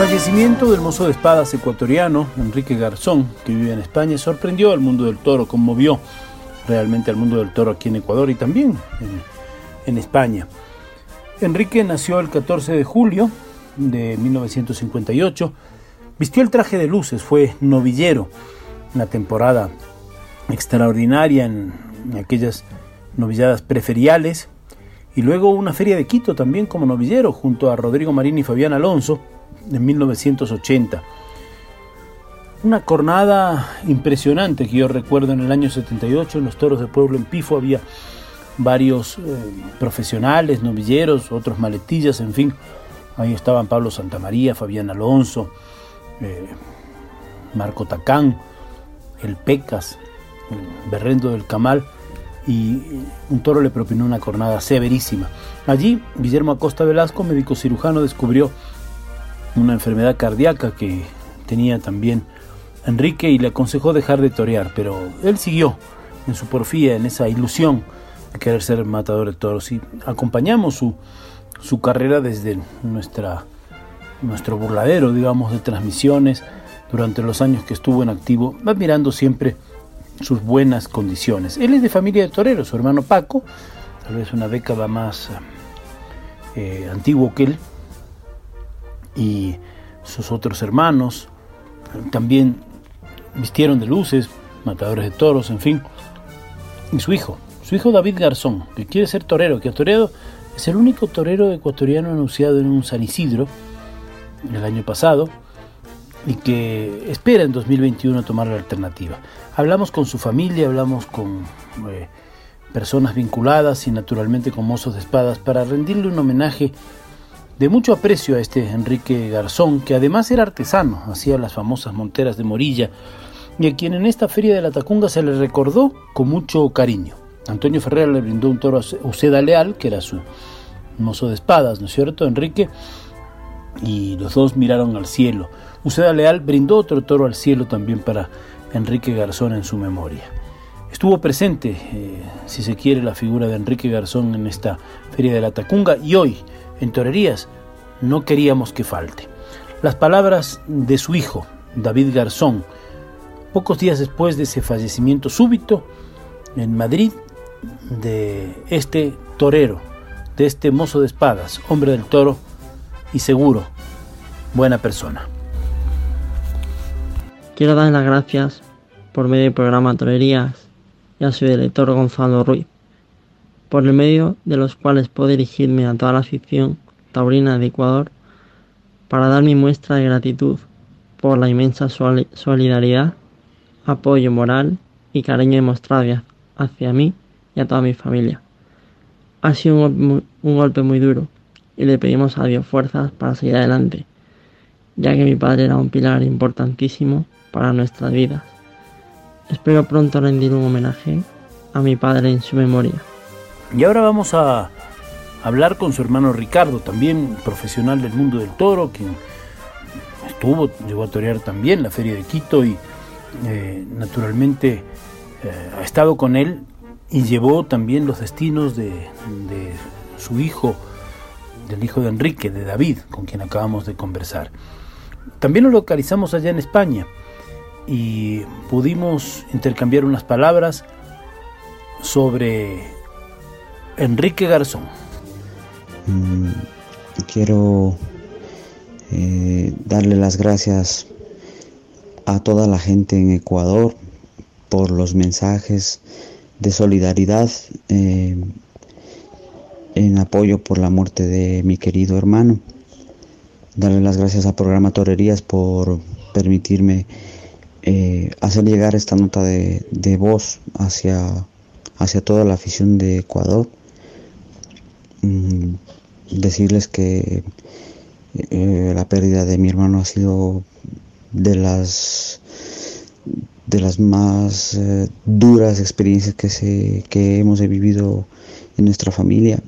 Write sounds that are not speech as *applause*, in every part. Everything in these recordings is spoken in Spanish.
Fallecimiento del mozo de espadas ecuatoriano, Enrique Garzón, que vive en España, sorprendió al mundo del toro, conmovió realmente al mundo del toro aquí en Ecuador y también en, en España. Enrique nació el 14 de julio de 1958, vistió el traje de luces, fue novillero, una temporada extraordinaria en aquellas novilladas preferiales, y luego una feria de Quito también como novillero junto a Rodrigo Marín y Fabián Alonso, en 1980. Una cornada impresionante que yo recuerdo en el año 78 en los toros de pueblo en Pifo había varios eh, profesionales, novilleros, otros maletillas, en fin. Ahí estaban Pablo Santamaría, Fabián Alonso, eh, Marco Tacán, el Pecas, Berrendo del Camal, y un toro le propinó una cornada severísima. Allí, Guillermo Acosta Velasco, médico cirujano, descubrió una enfermedad cardíaca que tenía también Enrique y le aconsejó dejar de torear, pero él siguió en su porfía, en esa ilusión de querer ser matador de toros y acompañamos su, su carrera desde nuestra, nuestro burladero, digamos, de transmisiones durante los años que estuvo en activo, admirando siempre sus buenas condiciones. Él es de familia de toreros, su hermano Paco, tal vez una década más eh, antiguo que él, y sus otros hermanos también vistieron de luces, matadores de toros, en fin. Y su hijo, su hijo David Garzón, que quiere ser torero, que ha toreado, es el único torero ecuatoriano anunciado en un San Isidro el año pasado y que espera en 2021 tomar la alternativa. Hablamos con su familia, hablamos con eh, personas vinculadas y naturalmente con mozos de espadas para rendirle un homenaje de mucho aprecio a este Enrique Garzón, que además era artesano, hacía las famosas monteras de Morilla, y a quien en esta feria de la Tacunga se le recordó con mucho cariño. Antonio Ferrer le brindó un toro a Uceda Leal, que era su mozo de espadas, ¿no es cierto, Enrique? Y los dos miraron al cielo. Uceda Leal brindó otro toro al cielo también para Enrique Garzón en su memoria. Estuvo presente, eh, si se quiere, la figura de Enrique Garzón en esta feria de la Tacunga y hoy en torerías no queríamos que falte. Las palabras de su hijo, David Garzón, pocos días después de ese fallecimiento súbito en Madrid de este torero, de este mozo de espadas, hombre del toro y seguro, buena persona. Quiero dar las gracias por medio del programa Torerías y a su director Gonzalo Ruiz por el medio de los cuales puedo dirigirme a toda la afición taurina de Ecuador para dar mi muestra de gratitud por la inmensa solidaridad, apoyo moral y cariño demostrado hacia mí y a toda mi familia. Ha sido un, un golpe muy duro y le pedimos a Dios fuerzas para seguir adelante, ya que mi padre era un pilar importantísimo para nuestras vidas. Espero pronto rendir un homenaje a mi padre en su memoria. Y ahora vamos a hablar con su hermano Ricardo, también profesional del mundo del toro, quien estuvo, llegó a torear también la Feria de Quito y eh, naturalmente eh, ha estado con él y llevó también los destinos de, de su hijo, del hijo de Enrique, de David, con quien acabamos de conversar. También lo localizamos allá en España y pudimos intercambiar unas palabras sobre Enrique Garzón. Mm, quiero eh, darle las gracias a toda la gente en Ecuador por los mensajes de solidaridad eh, en apoyo por la muerte de mi querido hermano. Darle las gracias a Programa Torerías por permitirme eh, hacer llegar esta nota de, de voz hacia, hacia toda la afición de Ecuador. Mm, decirles que eh, la pérdida de mi hermano ha sido de las de las más eh, duras experiencias que, se, que hemos vivido en nuestra familia.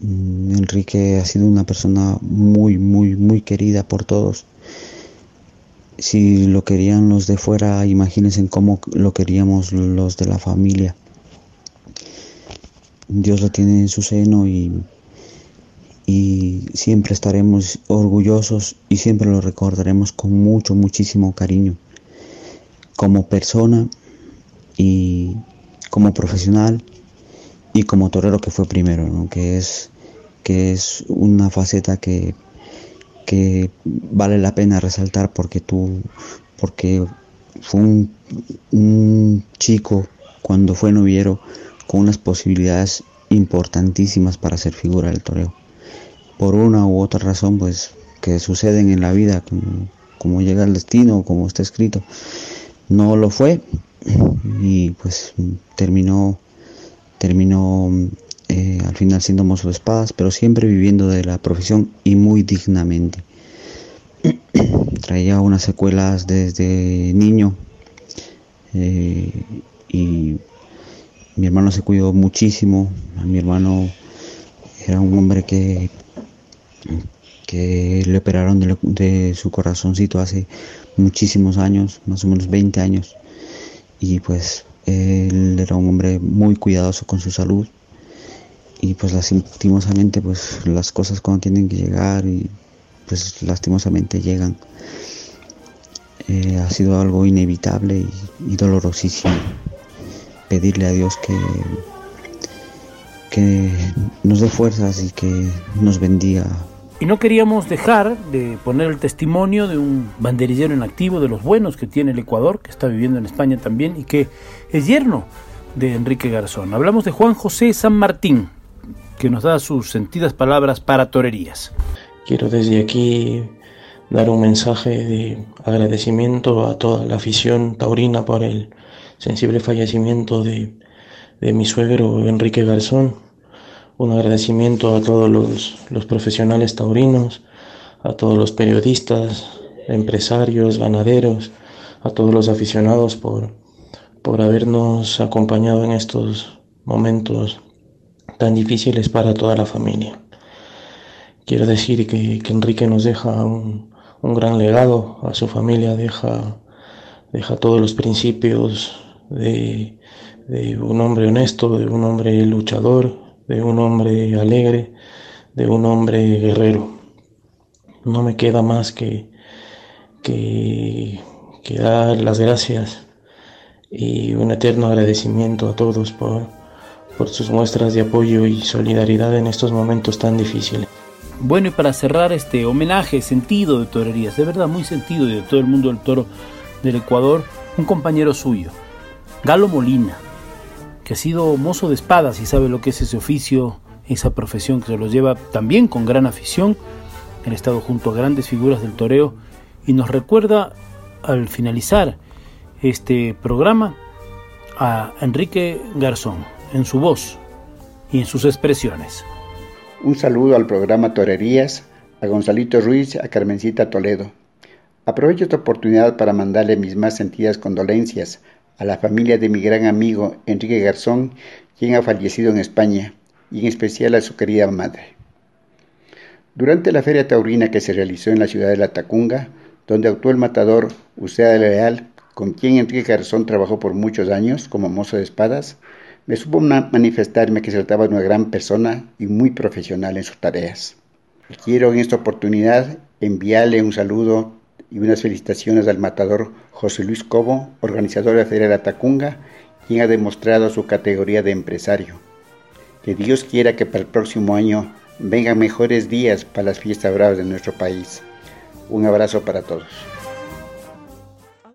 Mm, Enrique ha sido una persona muy, muy, muy querida por todos. Si lo querían los de fuera, imagínense cómo lo queríamos los de la familia. Dios lo tiene en su seno y, y siempre estaremos orgullosos y siempre lo recordaremos con mucho, muchísimo cariño. Como persona y como profesional y como torero que fue primero, que, es, que es una faceta que, que vale la pena resaltar porque tú, porque fue un, un chico cuando fue noviero con unas posibilidades importantísimas para ser figura del toreo. Por una u otra razón, pues, que suceden en la vida, como, llega el destino, como está escrito, no lo fue y pues terminó, terminó eh, al final siendo mozo de espadas, pero siempre viviendo de la profesión y muy dignamente. *clears throat* Traía unas secuelas desde niño eh, y mi hermano se cuidó muchísimo. Mi hermano era un hombre que, que le operaron de, su corazoncito hace muchísimos años, más o menos 20 años. Y pues él era un hombre muy cuidadoso con su salud. Y pues lastimosamente pues las cosas cuando tienen que llegar y pues lastimosamente llegan. Eh, ha sido algo inevitable y dolorosísimo pedirle a Dios que, que nos dé fuerzas y que nos bendiga. Y no queríamos dejar de poner el testimonio de un banderillero en activo, de los buenos que tiene el Ecuador, que está viviendo en España también y que es yerno de Enrique Garzón. Hablamos de Juan José San Martín, que nos da sus sentidas palabras para torerías. Quiero desde aquí dar un mensaje de agradecimiento a toda la afición taurina por el sensible fallecimiento de, mi suegro Enrique Garzón. Un agradecimiento a todos los, profesionales taurinos, a todos los periodistas, empresarios, ganaderos, a todos los aficionados por, por habernos acompañado en estos momentos tan difíciles para toda la familia. Quiero decir que, Enrique nos deja un, un, gran legado, a su familia deja, deja todos los principios de, un hombre honesto, de un hombre luchador, de un hombre alegre, de un hombre guerrero. No me queda más que, que, dar las gracias y un eterno agradecimiento a todos por, por sus muestras de apoyo y solidaridad en estos momentos tan difíciles. Bueno, y para cerrar este homenaje sentido de torerías, de verdad muy sentido de todo el mundo del toro del Ecuador, un compañero suyo, Galo Molina, que ha sido mozo de espadas y sabe lo que es ese oficio, esa profesión que se los lleva también con gran afición. ha estado junto a grandes figuras del toreo y nos recuerda al finalizar este programa a Enrique Garzón en su voz y en sus expresiones. Un saludo al programa Torerías, a Gonzalito Ruiz, a Carmencita Toledo. Aprovecho esta oportunidad para mandarle mis más sentidas condolencias a la familia de mi gran amigo Enrique Garzón, quien ha fallecido en España, y en especial a su querida madre. Durante la feria taurina que se realizó en la ciudad de La Tacunga, donde actuó el matador Usea Leal, con quien Enrique Garzón trabajó por muchos años como mozo de espadas, me supo manifestarme que se trataba de una gran persona y muy profesional en sus tareas. Quiero en esta oportunidad enviarle un saludo y unas felicitaciones al matador José Luis Cobo, organizador de la Feria de la Tacunga, quien ha demostrado su categoría de empresario. Que Dios quiera que para el próximo año vengan mejores días para las fiestas bravas de nuestro país. Un abrazo para todos.